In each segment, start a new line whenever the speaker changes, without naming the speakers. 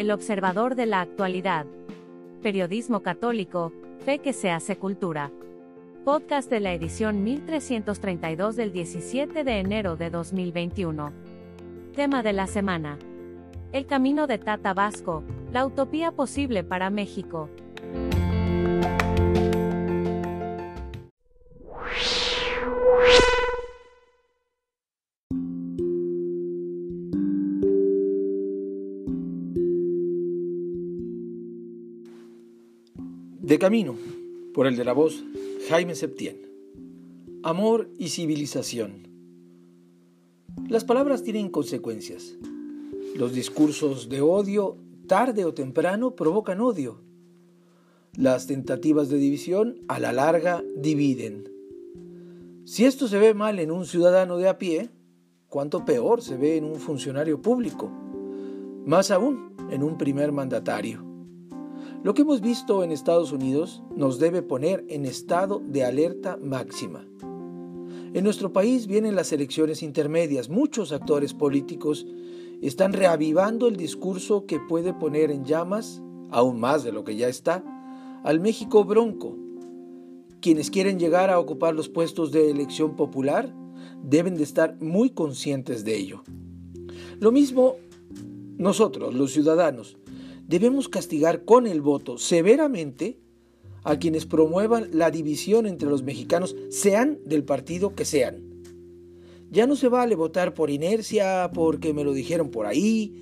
El observador de la actualidad. Periodismo católico, fe que se hace cultura. Podcast de la edición 1332 del 17 de enero de 2021. Tema de la semana. El camino de Tata Vasco, la utopía posible para México.
De camino, por el de la voz, Jaime Septién. Amor y civilización. Las palabras tienen consecuencias. Los discursos de odio, tarde o temprano, provocan odio. Las tentativas de división, a la larga, dividen. Si esto se ve mal en un ciudadano de a pie, cuánto peor se ve en un funcionario público. Más aún, en un primer mandatario. Lo que hemos visto en Estados Unidos nos debe poner en estado de alerta máxima. En nuestro país vienen las elecciones intermedias. Muchos actores políticos están reavivando el discurso que puede poner en llamas, aún más de lo que ya está, al México bronco. Quienes quieren llegar a ocupar los puestos de elección popular deben de estar muy conscientes de ello. Lo mismo nosotros, los ciudadanos, debemos castigar con el voto severamente a quienes promuevan la división entre los mexicanos, sean del partido que sean. Ya no se vale votar por inercia, porque me lo dijeron por ahí,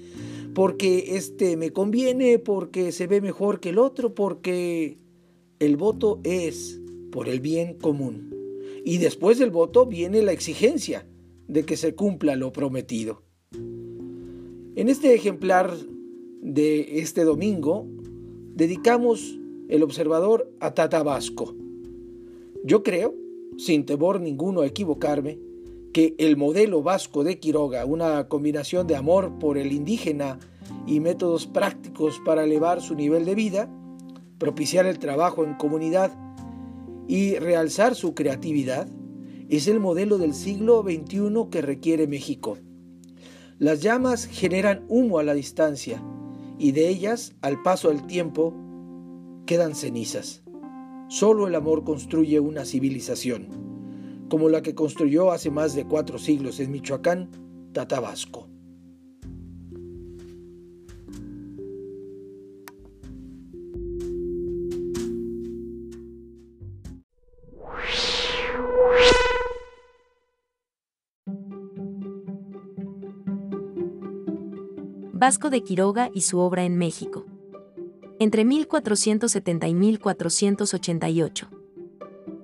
porque este me conviene, porque se ve mejor que el otro, porque el voto es por el bien común. Y después del voto viene la exigencia de que se cumpla lo prometido. En este ejemplar de este domingo, dedicamos el observador a Tata Vasco. Yo creo, sin temor ninguno a equivocarme, que el modelo vasco de Quiroga, una combinación de amor por el indígena y métodos prácticos para elevar su nivel de vida, propiciar el trabajo en comunidad y realzar su creatividad, es el modelo del siglo XXI que requiere México. Las llamas generan humo a la distancia, y de ellas, al paso del tiempo, quedan cenizas. Solo el amor construye una civilización, como la que construyó hace más de cuatro siglos en Michoacán, Tatabasco.
Vasco de Quiroga y su obra en México. Entre 1470 y 1488.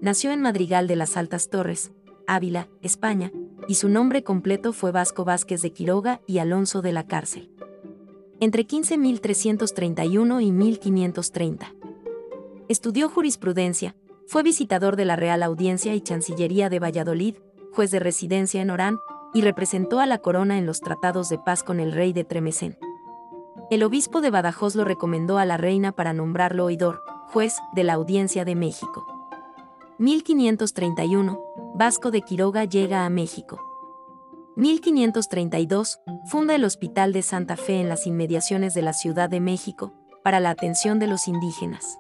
Nació en Madrigal de las Altas Torres, Ávila, España, y su nombre completo fue Vasco Vázquez de Quiroga y Alonso de la Cárcel. Entre 15.331 y 1530. Estudió jurisprudencia, fue visitador de la Real Audiencia y Chancillería de Valladolid, juez de residencia en Orán, y representó a la corona en los tratados de paz con el rey de Tremesén. El obispo de Badajoz lo recomendó a la reina para nombrarlo oidor, juez de la Audiencia de México. 1531, Vasco de Quiroga llega a México. 1532, funda el Hospital de Santa Fe en las inmediaciones de la Ciudad de México, para la atención de los indígenas.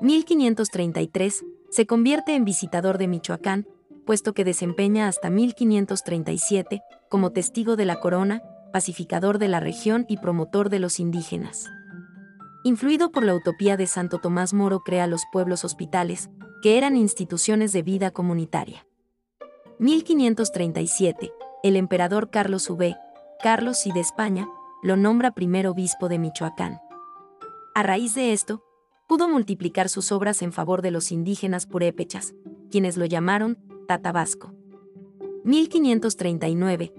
1533, se convierte en visitador de Michoacán, puesto que desempeña hasta 1537 como testigo de la corona, pacificador de la región y promotor de los indígenas. Influido por la utopía de Santo Tomás Moro, crea los pueblos hospitales, que eran instituciones de vida comunitaria. 1537, el emperador Carlos V, Carlos I de España, lo nombra primer obispo de Michoacán. A raíz de esto, pudo multiplicar sus obras en favor de los indígenas purépechas, quienes lo llamaron Tatabasco. 1539.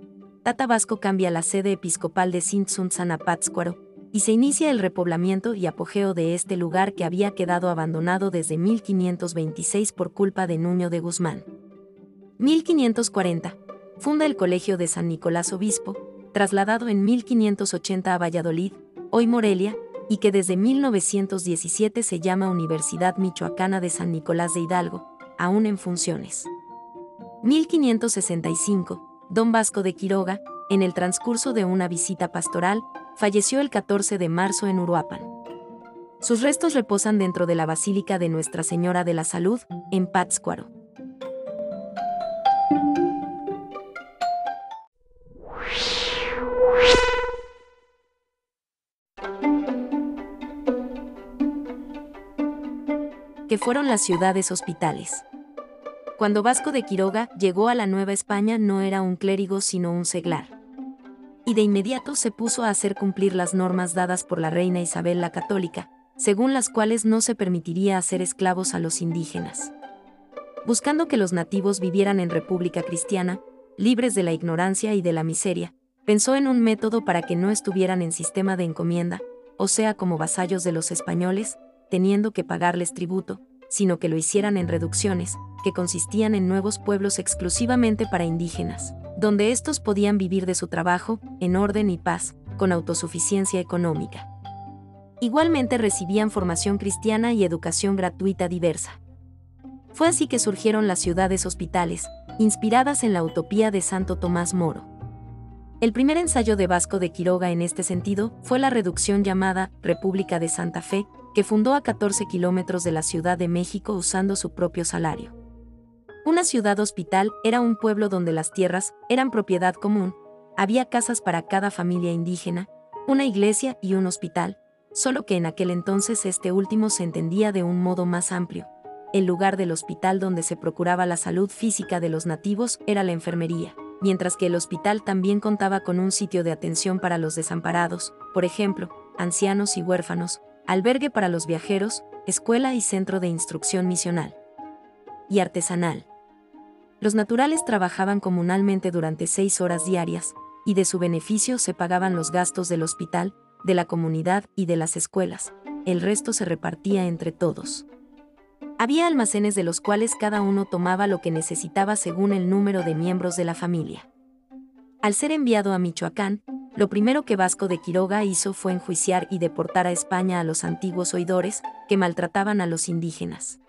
Tatabasco cambia la sede episcopal de Sintsun-Sanapátzcuaro y se inicia el repoblamiento y apogeo de este lugar que había quedado abandonado desde 1526 por culpa de Nuño de Guzmán. 1540. Funda el Colegio de San Nicolás Obispo, trasladado en 1580 a Valladolid, hoy Morelia, y que desde 1917 se llama Universidad Michoacana de San Nicolás de Hidalgo, aún en funciones. 1565, don Vasco de Quiroga, en el transcurso de una visita pastoral, falleció el 14 de marzo en Uruapan. Sus restos reposan dentro de la Basílica de Nuestra Señora de la Salud, en Pátzcuaro. Que fueron las ciudades hospitales. Cuando Vasco de Quiroga llegó a la Nueva España no era un clérigo sino un seglar. Y de inmediato se puso a hacer cumplir las normas dadas por la reina Isabel la Católica, según las cuales no se permitiría hacer esclavos a los indígenas. Buscando que los nativos vivieran en República Cristiana, libres de la ignorancia y de la miseria, pensó en un método para que no estuvieran en sistema de encomienda, o sea como vasallos de los españoles, teniendo que pagarles tributo, sino que lo hicieran en reducciones, que consistían en nuevos pueblos exclusivamente para indígenas, donde estos podían vivir de su trabajo, en orden y paz, con autosuficiencia económica. Igualmente recibían formación cristiana y educación gratuita diversa. Fue así que surgieron las ciudades hospitales, inspiradas en la utopía de Santo Tomás Moro. El primer ensayo de Vasco de Quiroga en este sentido fue la reducción llamada República de Santa Fe, que fundó a 14 kilómetros de la Ciudad de México usando su propio salario. Una ciudad hospital era un pueblo donde las tierras eran propiedad común, había casas para cada familia indígena, una iglesia y un hospital, solo que en aquel entonces este último se entendía de un modo más amplio. El lugar del hospital donde se procuraba la salud física de los nativos era la enfermería, mientras que el hospital también contaba con un sitio de atención para los desamparados, por ejemplo, ancianos y huérfanos, albergue para los viajeros, escuela y centro de instrucción misional. Y artesanal. Los naturales trabajaban comunalmente durante seis horas diarias, y de su beneficio se pagaban los gastos del hospital, de la comunidad y de las escuelas, el resto se repartía entre todos. Había almacenes de los cuales cada uno tomaba lo que necesitaba según el número de miembros de la familia. Al ser enviado a Michoacán, lo primero que Vasco de Quiroga hizo fue enjuiciar y deportar a España a los antiguos oidores, que maltrataban a los indígenas.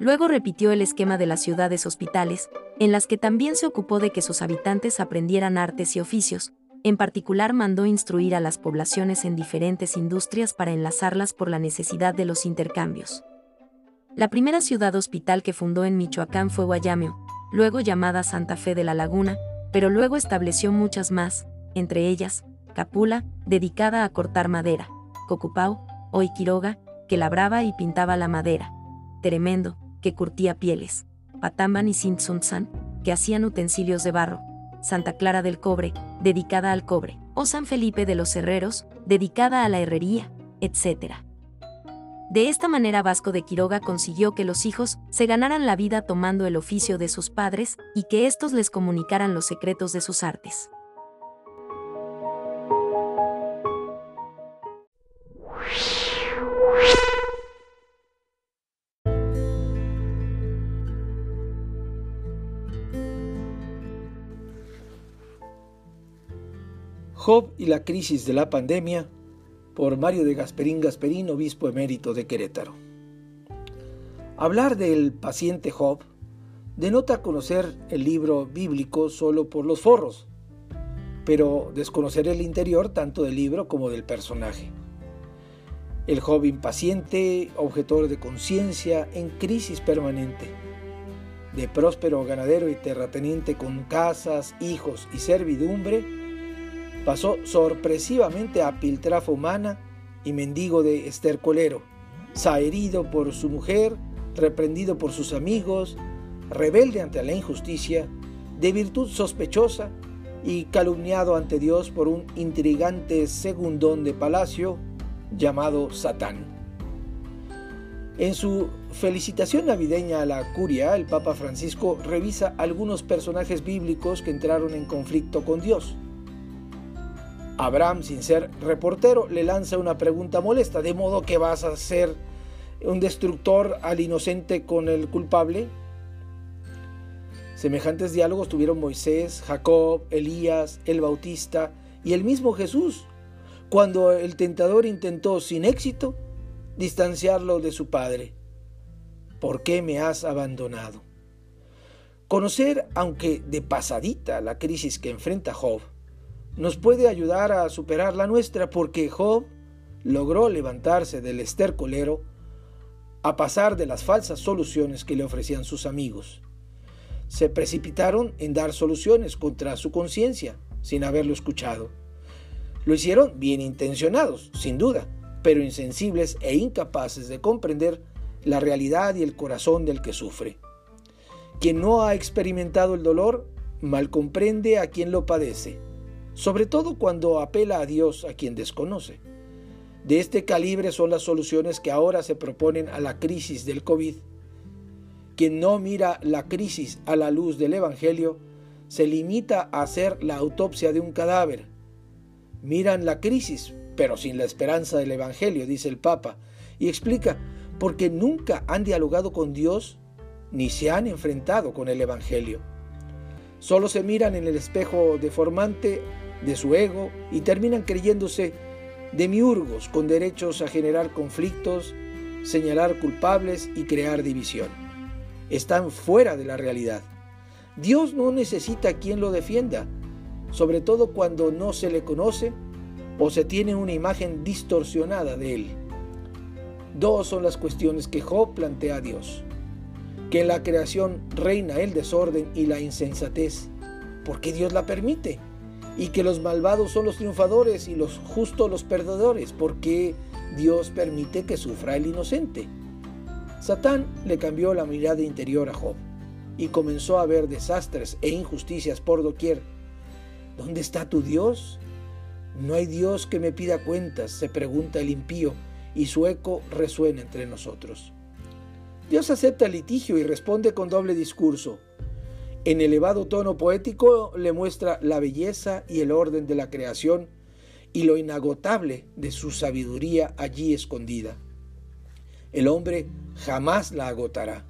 Luego repitió el esquema de las ciudades hospitales, en las que también se ocupó de que sus habitantes aprendieran artes y oficios, en particular mandó instruir a las poblaciones en diferentes industrias para enlazarlas por la necesidad de los intercambios. La primera ciudad hospital que fundó en Michoacán fue Guayameo, luego llamada Santa Fe de la Laguna, pero luego estableció muchas más, entre ellas, Capula, dedicada a cortar madera, Cocupau, o Iquiroga, que labraba y pintaba la madera, Tremendo, que curtía pieles, Patamban y Sintsunzan, que hacían utensilios de barro, Santa Clara del Cobre, dedicada al cobre, o San Felipe de los Herreros, dedicada a la herrería, etc. De esta manera Vasco de Quiroga consiguió que los hijos se ganaran la vida tomando el oficio de sus padres y que éstos les comunicaran los secretos de sus artes.
Job y la crisis de la pandemia por Mario de Gasperín Gasperín, obispo emérito de Querétaro. Hablar del paciente Job denota conocer el libro bíblico solo por los forros, pero desconocer el interior tanto del libro como del personaje. El Job impaciente, objetor de conciencia, en crisis permanente, de próspero ganadero y terrateniente con casas, hijos y servidumbre, pasó sorpresivamente a piltrafa humana y mendigo de estercolero, saherido por su mujer, reprendido por sus amigos, rebelde ante la injusticia, de virtud sospechosa y calumniado ante Dios por un intrigante segundón de palacio llamado Satán. En su felicitación navideña a la curia, el Papa Francisco revisa algunos personajes bíblicos que entraron en conflicto con Dios Abraham, sin ser reportero, le lanza una pregunta molesta, ¿de modo que vas a ser un destructor al inocente con el culpable? Semejantes diálogos tuvieron Moisés, Jacob, Elías, el Bautista y el mismo Jesús, cuando el tentador intentó sin éxito distanciarlo de su Padre. ¿Por qué me has abandonado? Conocer, aunque de pasadita, la crisis que enfrenta Job, nos puede ayudar a superar la nuestra porque Job logró levantarse del estercolero a pasar de las falsas soluciones que le ofrecían sus amigos. Se precipitaron en dar soluciones contra su conciencia sin haberlo escuchado. Lo hicieron bien intencionados, sin duda, pero insensibles e incapaces de comprender la realidad y el corazón del que sufre. Quien no ha experimentado el dolor, mal comprende a quien lo padece, sobre todo cuando apela a Dios a quien desconoce. De este calibre son las soluciones que ahora se proponen a la crisis del COVID. Quien no mira la crisis a la luz del Evangelio se limita a hacer la autopsia de un cadáver. Miran la crisis, pero sin la esperanza del Evangelio, dice el Papa, y explica, porque nunca han dialogado con Dios ni se han enfrentado con el Evangelio. Solo se miran en el espejo deformante de su ego y terminan creyéndose demiurgos con derechos a generar conflictos, señalar culpables y crear división. Están fuera de la realidad. Dios no necesita quien lo defienda, sobre todo cuando no se le conoce o se tiene una imagen distorsionada de él. Dos son las cuestiones que Job plantea a Dios. Que en la creación reina el desorden y la insensatez, porque Dios la permite y que los malvados son los triunfadores y los justos los perdedores, porque Dios permite que sufra el inocente. Satán le cambió la mirada interior a Job y comenzó a ver desastres e injusticias por doquier. ¿Dónde está tu Dios? No hay Dios que me pida cuentas, se pregunta el impío, y su eco resuena entre nosotros. Dios acepta el litigio y responde con doble discurso. En elevado tono poético le muestra la belleza y el orden de la creación y lo inagotable de su sabiduría allí escondida. El hombre jamás la agotará.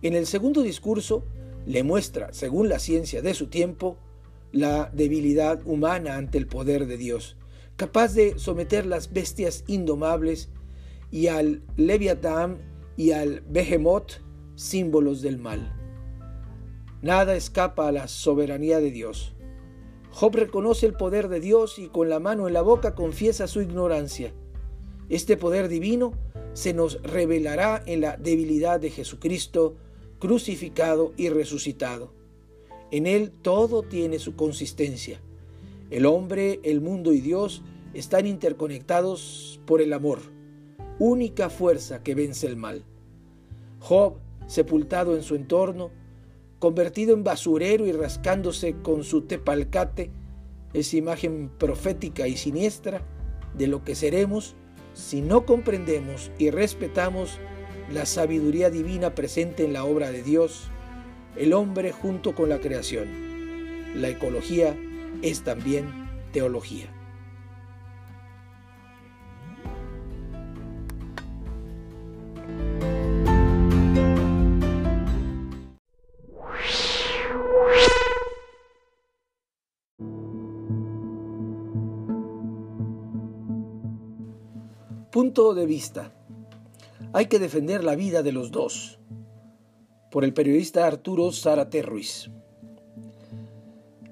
En el segundo discurso le muestra, según la ciencia de su tiempo, la debilidad humana ante el poder de Dios, capaz de someter las bestias indomables y al Leviatán y al Behemoth, símbolos del mal. Nada escapa a la soberanía de Dios. Job reconoce el poder de Dios y con la mano en la boca confiesa su ignorancia. Este poder divino se nos revelará en la debilidad de Jesucristo, crucificado y resucitado. En Él todo tiene su consistencia. El hombre, el mundo y Dios están interconectados por el amor, única fuerza que vence el mal. Job, sepultado en su entorno, convertido en basurero y rascándose con su tepalcate, esa imagen profética y siniestra de lo que seremos si no comprendemos y respetamos la sabiduría divina presente en la obra de Dios, el hombre junto con la creación. La ecología es también teología. De vista. Hay que defender la vida de los dos. Por el periodista Arturo Zárate Ruiz.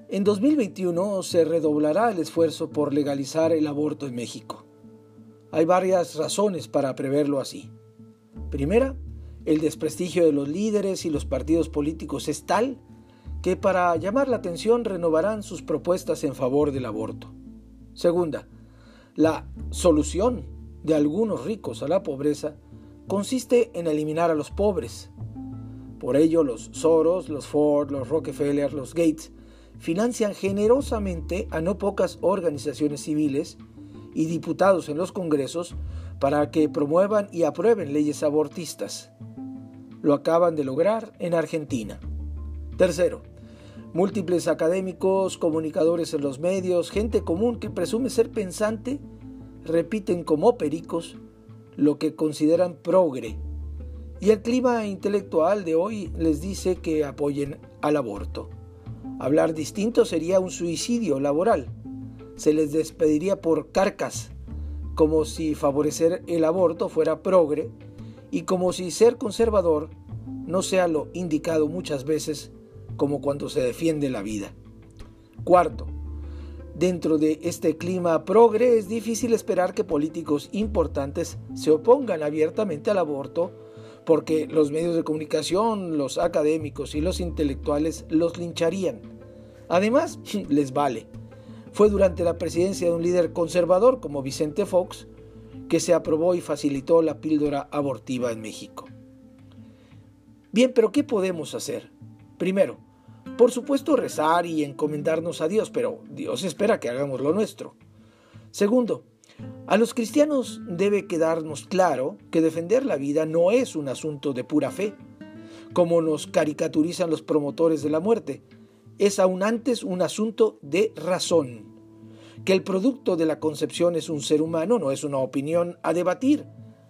En 2021 se redoblará el esfuerzo por legalizar el aborto en México. Hay varias razones para preverlo así. Primera, el desprestigio de los líderes y los partidos políticos es tal que para llamar la atención renovarán sus propuestas en favor del aborto. Segunda, la solución de algunos ricos a la pobreza consiste en eliminar a los pobres. Por ello los Soros, los Ford, los Rockefeller, los Gates financian generosamente a no pocas organizaciones civiles y diputados en los congresos para que promuevan y aprueben leyes abortistas. Lo acaban de lograr en Argentina. Tercero, múltiples académicos, comunicadores en los medios, gente común que presume ser pensante repiten como pericos lo que consideran progre. Y el clima intelectual de hoy les dice que apoyen al aborto. Hablar distinto sería un suicidio laboral. Se les despediría por carcas, como si favorecer el aborto fuera progre y como si ser conservador no sea lo indicado muchas veces como cuando se defiende la vida. Cuarto, Dentro de este clima progre es difícil esperar que políticos importantes se opongan abiertamente al aborto porque los medios de comunicación, los académicos y los intelectuales los lincharían. Además, les vale. Fue durante la presidencia de un líder conservador como Vicente Fox que se aprobó y facilitó la píldora abortiva en México. Bien, pero ¿qué podemos hacer? Primero, por supuesto rezar y encomendarnos a Dios, pero Dios espera que hagamos lo nuestro. Segundo, a los cristianos debe quedarnos claro que defender la vida no es un asunto de pura fe, como nos caricaturizan los promotores de la muerte, es aún antes un asunto de razón. Que el producto de la concepción es un ser humano no es una opinión a debatir.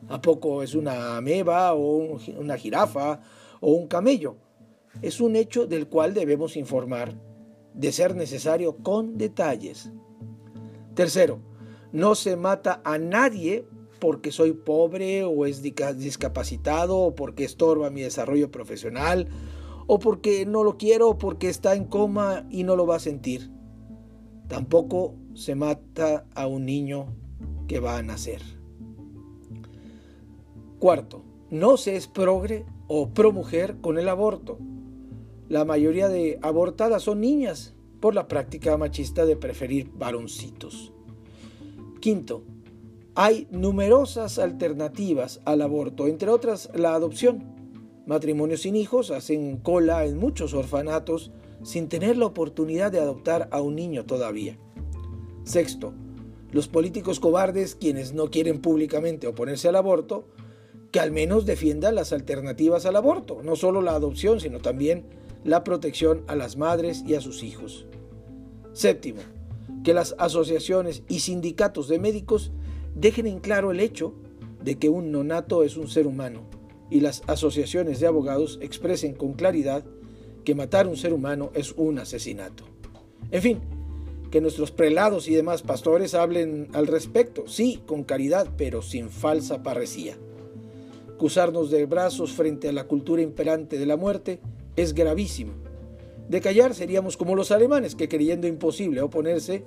¿A poco es una ameba o una jirafa o un camello? Es un hecho del cual debemos informar, de ser necesario con detalles. Tercero, no se mata a nadie porque soy pobre o es discapacitado o porque estorba mi desarrollo profesional o porque no lo quiero o porque está en coma y no lo va a sentir. Tampoco se mata a un niño que va a nacer. Cuarto, no se es progre o pro mujer con el aborto. La mayoría de abortadas son niñas por la práctica machista de preferir varoncitos. Quinto, hay numerosas alternativas al aborto, entre otras la adopción. Matrimonios sin hijos hacen cola en muchos orfanatos sin tener la oportunidad de adoptar a un niño todavía. Sexto, los políticos cobardes, quienes no quieren públicamente oponerse al aborto, que al menos defiendan las alternativas al aborto, no solo la adopción, sino también la protección a las madres y a sus hijos. Séptimo, que las asociaciones y sindicatos de médicos dejen en claro el hecho de que un nonato es un ser humano y las asociaciones de abogados expresen con claridad que matar un ser humano es un asesinato. En fin, que nuestros prelados y demás pastores hablen al respecto, sí, con caridad, pero sin falsa parresía. Cruzarnos de brazos frente a la cultura imperante de la muerte es gravísimo. De callar seríamos como los alemanes que creyendo imposible oponerse,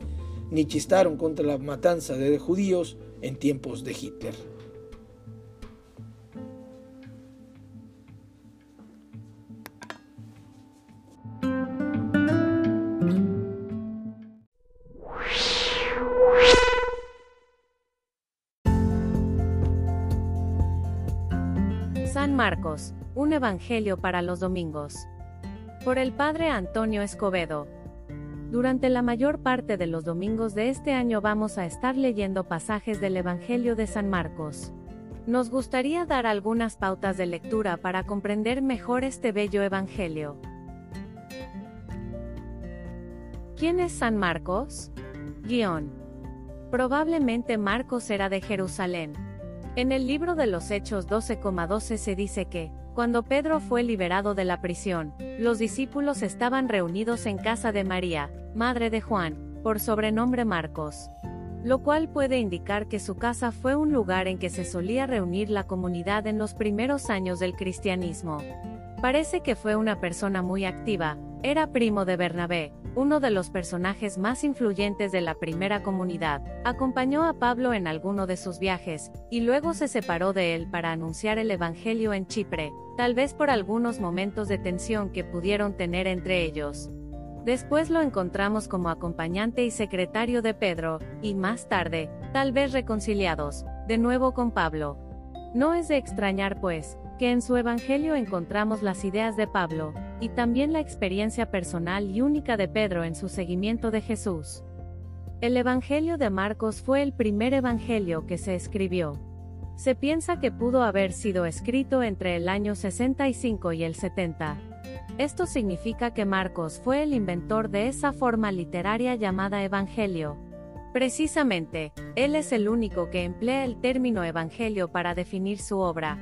ni chistaron contra la matanza de judíos en tiempos de Hitler.
San Marcos, un Evangelio para los domingos. Por el Padre Antonio Escobedo. Durante la mayor parte de los domingos de este año vamos a estar leyendo pasajes del Evangelio de San Marcos. Nos gustaría dar algunas pautas de lectura para comprender mejor este bello Evangelio. ¿Quién es San Marcos? Guión. Probablemente Marcos era de Jerusalén, en el libro de los Hechos 12,12 se dice que, cuando Pedro fue liberado de la prisión, los discípulos estaban reunidos en casa de María, madre de Juan, por sobrenombre Marcos. Lo cual puede indicar que su casa fue un lugar en que se solía reunir la comunidad en los primeros años del cristianismo. Parece que fue una persona muy activa, era primo de Bernabé, uno de los personajes más influyentes de la primera comunidad, acompañó a Pablo en alguno de sus viajes, y luego se separó de él para anunciar el Evangelio en Chipre, tal vez por algunos momentos de tensión que pudieron tener entre ellos. Después lo encontramos como acompañante y secretario de Pedro, y más tarde, tal vez reconciliados, de nuevo con Pablo. No es de extrañar pues, que en su Evangelio encontramos las ideas de Pablo, y también la experiencia personal y única de Pedro en su seguimiento de Jesús. El Evangelio de Marcos fue el primer Evangelio que se escribió. Se piensa que pudo haber sido escrito entre el año 65 y el 70. Esto significa que Marcos fue el inventor de esa forma literaria llamada Evangelio. Precisamente, él es el único que emplea el término Evangelio para definir su obra.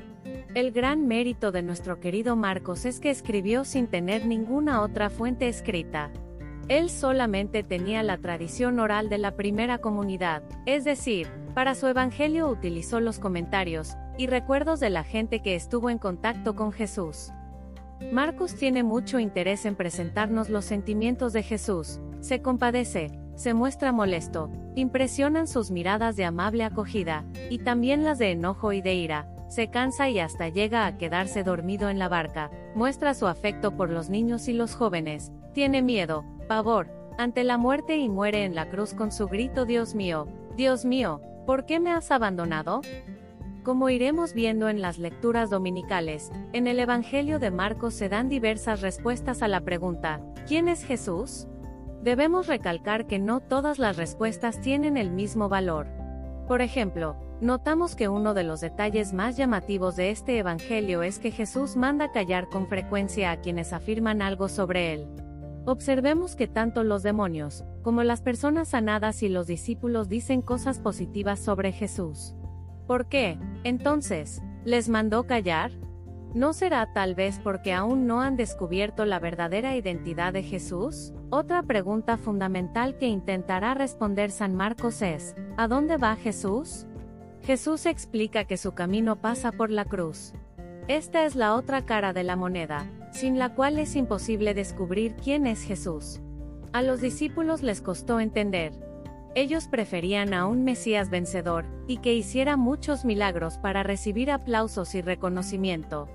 El gran mérito de nuestro querido Marcos es que escribió sin tener ninguna otra fuente escrita. Él solamente tenía la tradición oral de la primera comunidad, es decir, para su evangelio utilizó los comentarios y recuerdos de la gente que estuvo en contacto con Jesús. Marcos tiene mucho interés en presentarnos los sentimientos de Jesús, se compadece, se muestra molesto, impresionan sus miradas de amable acogida, y también las de enojo y de ira, se cansa y hasta llega a quedarse dormido en la barca, muestra su afecto por los niños y los jóvenes, tiene miedo, pavor, ante la muerte y muere en la cruz con su grito Dios mío, Dios mío, ¿por qué me has abandonado? Como iremos viendo en las lecturas dominicales, en el Evangelio de Marcos se dan diversas respuestas a la pregunta, ¿quién es Jesús? Debemos recalcar que no todas las respuestas tienen el mismo valor. Por ejemplo, notamos que uno de los detalles más llamativos de este Evangelio es que Jesús manda callar con frecuencia a quienes afirman algo sobre él. Observemos que tanto los demonios, como las personas sanadas y los discípulos dicen cosas positivas sobre Jesús. ¿Por qué, entonces, les mandó callar? ¿No será tal vez porque aún no han descubierto la verdadera identidad de Jesús? Otra pregunta fundamental que intentará responder San Marcos es, ¿a dónde va Jesús? Jesús explica que su camino pasa por la cruz. Esta es la otra cara de la moneda, sin la cual es imposible descubrir quién es Jesús. A los discípulos les costó entender. Ellos preferían a un Mesías vencedor, y que hiciera muchos milagros para recibir aplausos y reconocimiento.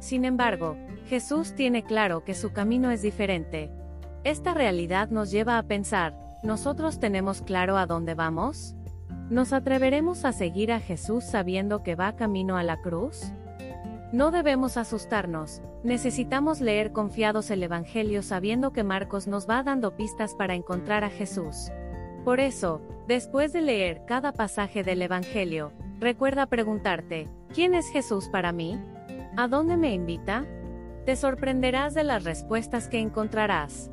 Sin embargo, Jesús tiene claro que su camino es diferente, esta realidad nos lleva a pensar, ¿nosotros tenemos claro a dónde vamos? ¿Nos atreveremos a seguir a Jesús sabiendo que va camino a la cruz? No debemos asustarnos, necesitamos leer confiados el Evangelio sabiendo que Marcos nos va dando pistas para encontrar a Jesús. Por eso, después de leer cada pasaje del Evangelio, recuerda preguntarte, ¿quién es Jesús para mí? ¿A dónde me invita? Te sorprenderás de las respuestas que encontrarás.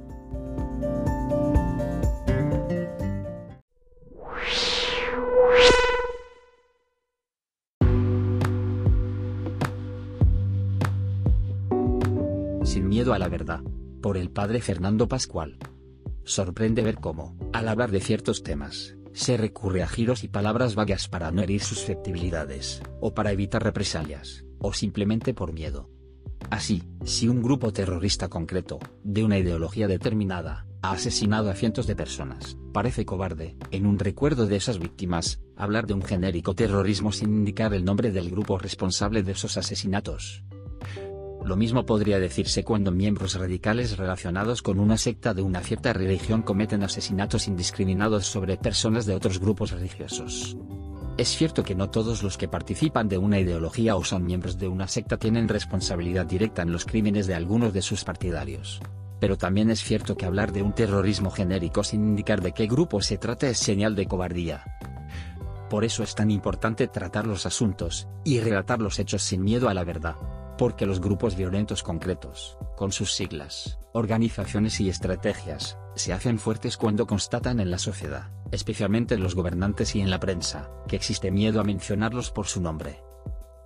A la verdad. Por el padre Fernando Pascual. Sorprende ver cómo, al hablar de ciertos temas, se recurre a giros y palabras vagas para no herir susceptibilidades, o para evitar represalias, o simplemente por miedo. Así, si un grupo terrorista concreto, de una ideología determinada, ha asesinado a cientos de personas, parece cobarde, en un recuerdo de esas víctimas, hablar de un genérico terrorismo sin indicar el nombre del grupo responsable de esos asesinatos. Lo mismo podría decirse cuando miembros radicales relacionados con una secta de una cierta religión cometen asesinatos indiscriminados sobre personas de otros grupos religiosos. Es cierto que no todos los que participan de una ideología o son miembros de una secta tienen responsabilidad directa en los crímenes de algunos de sus partidarios. Pero también es cierto que hablar de un terrorismo genérico sin indicar de qué grupo se trata es señal de cobardía. Por eso es tan importante tratar los asuntos, y relatar los hechos sin miedo a la verdad. Porque los grupos violentos concretos, con sus siglas, organizaciones y estrategias, se hacen fuertes cuando constatan en la sociedad, especialmente en los gobernantes y en la prensa, que existe miedo a mencionarlos por su nombre.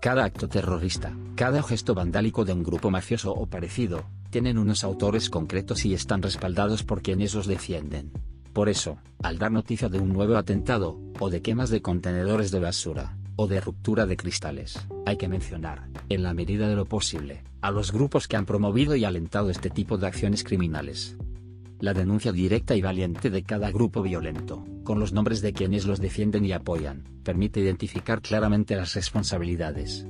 Cada acto terrorista, cada gesto vandálico de un grupo mafioso o parecido, tienen unos autores concretos y están respaldados por quienes los defienden. Por eso, al dar noticia de un nuevo atentado, o de quemas de contenedores de basura, o de ruptura de cristales, hay que mencionar, en la medida de lo posible, a los grupos que han promovido y alentado este tipo de acciones criminales, la denuncia directa y valiente de cada grupo violento, con los nombres de quienes los defienden y apoyan, permite identificar claramente las responsabilidades.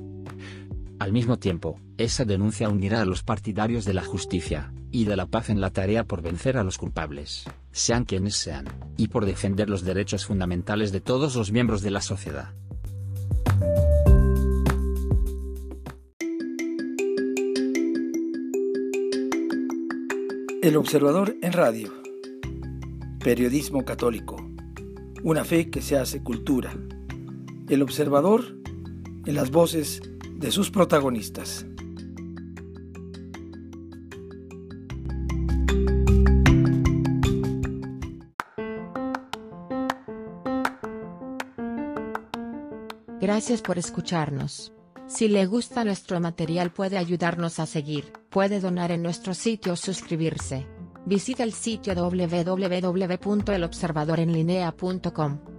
Al mismo tiempo, esa denuncia unirá a los partidarios de la justicia, y de la paz en la tarea por vencer a los culpables, sean quienes sean, y por defender los derechos fundamentales de todos los miembros de la sociedad.
El Observador en Radio. Periodismo católico. Una fe que se hace cultura. El Observador en las voces de sus protagonistas.
Gracias por escucharnos. Si le gusta nuestro material puede ayudarnos a seguir, puede donar en nuestro sitio o suscribirse. Visita el sitio www.elobservadorenlinea.com.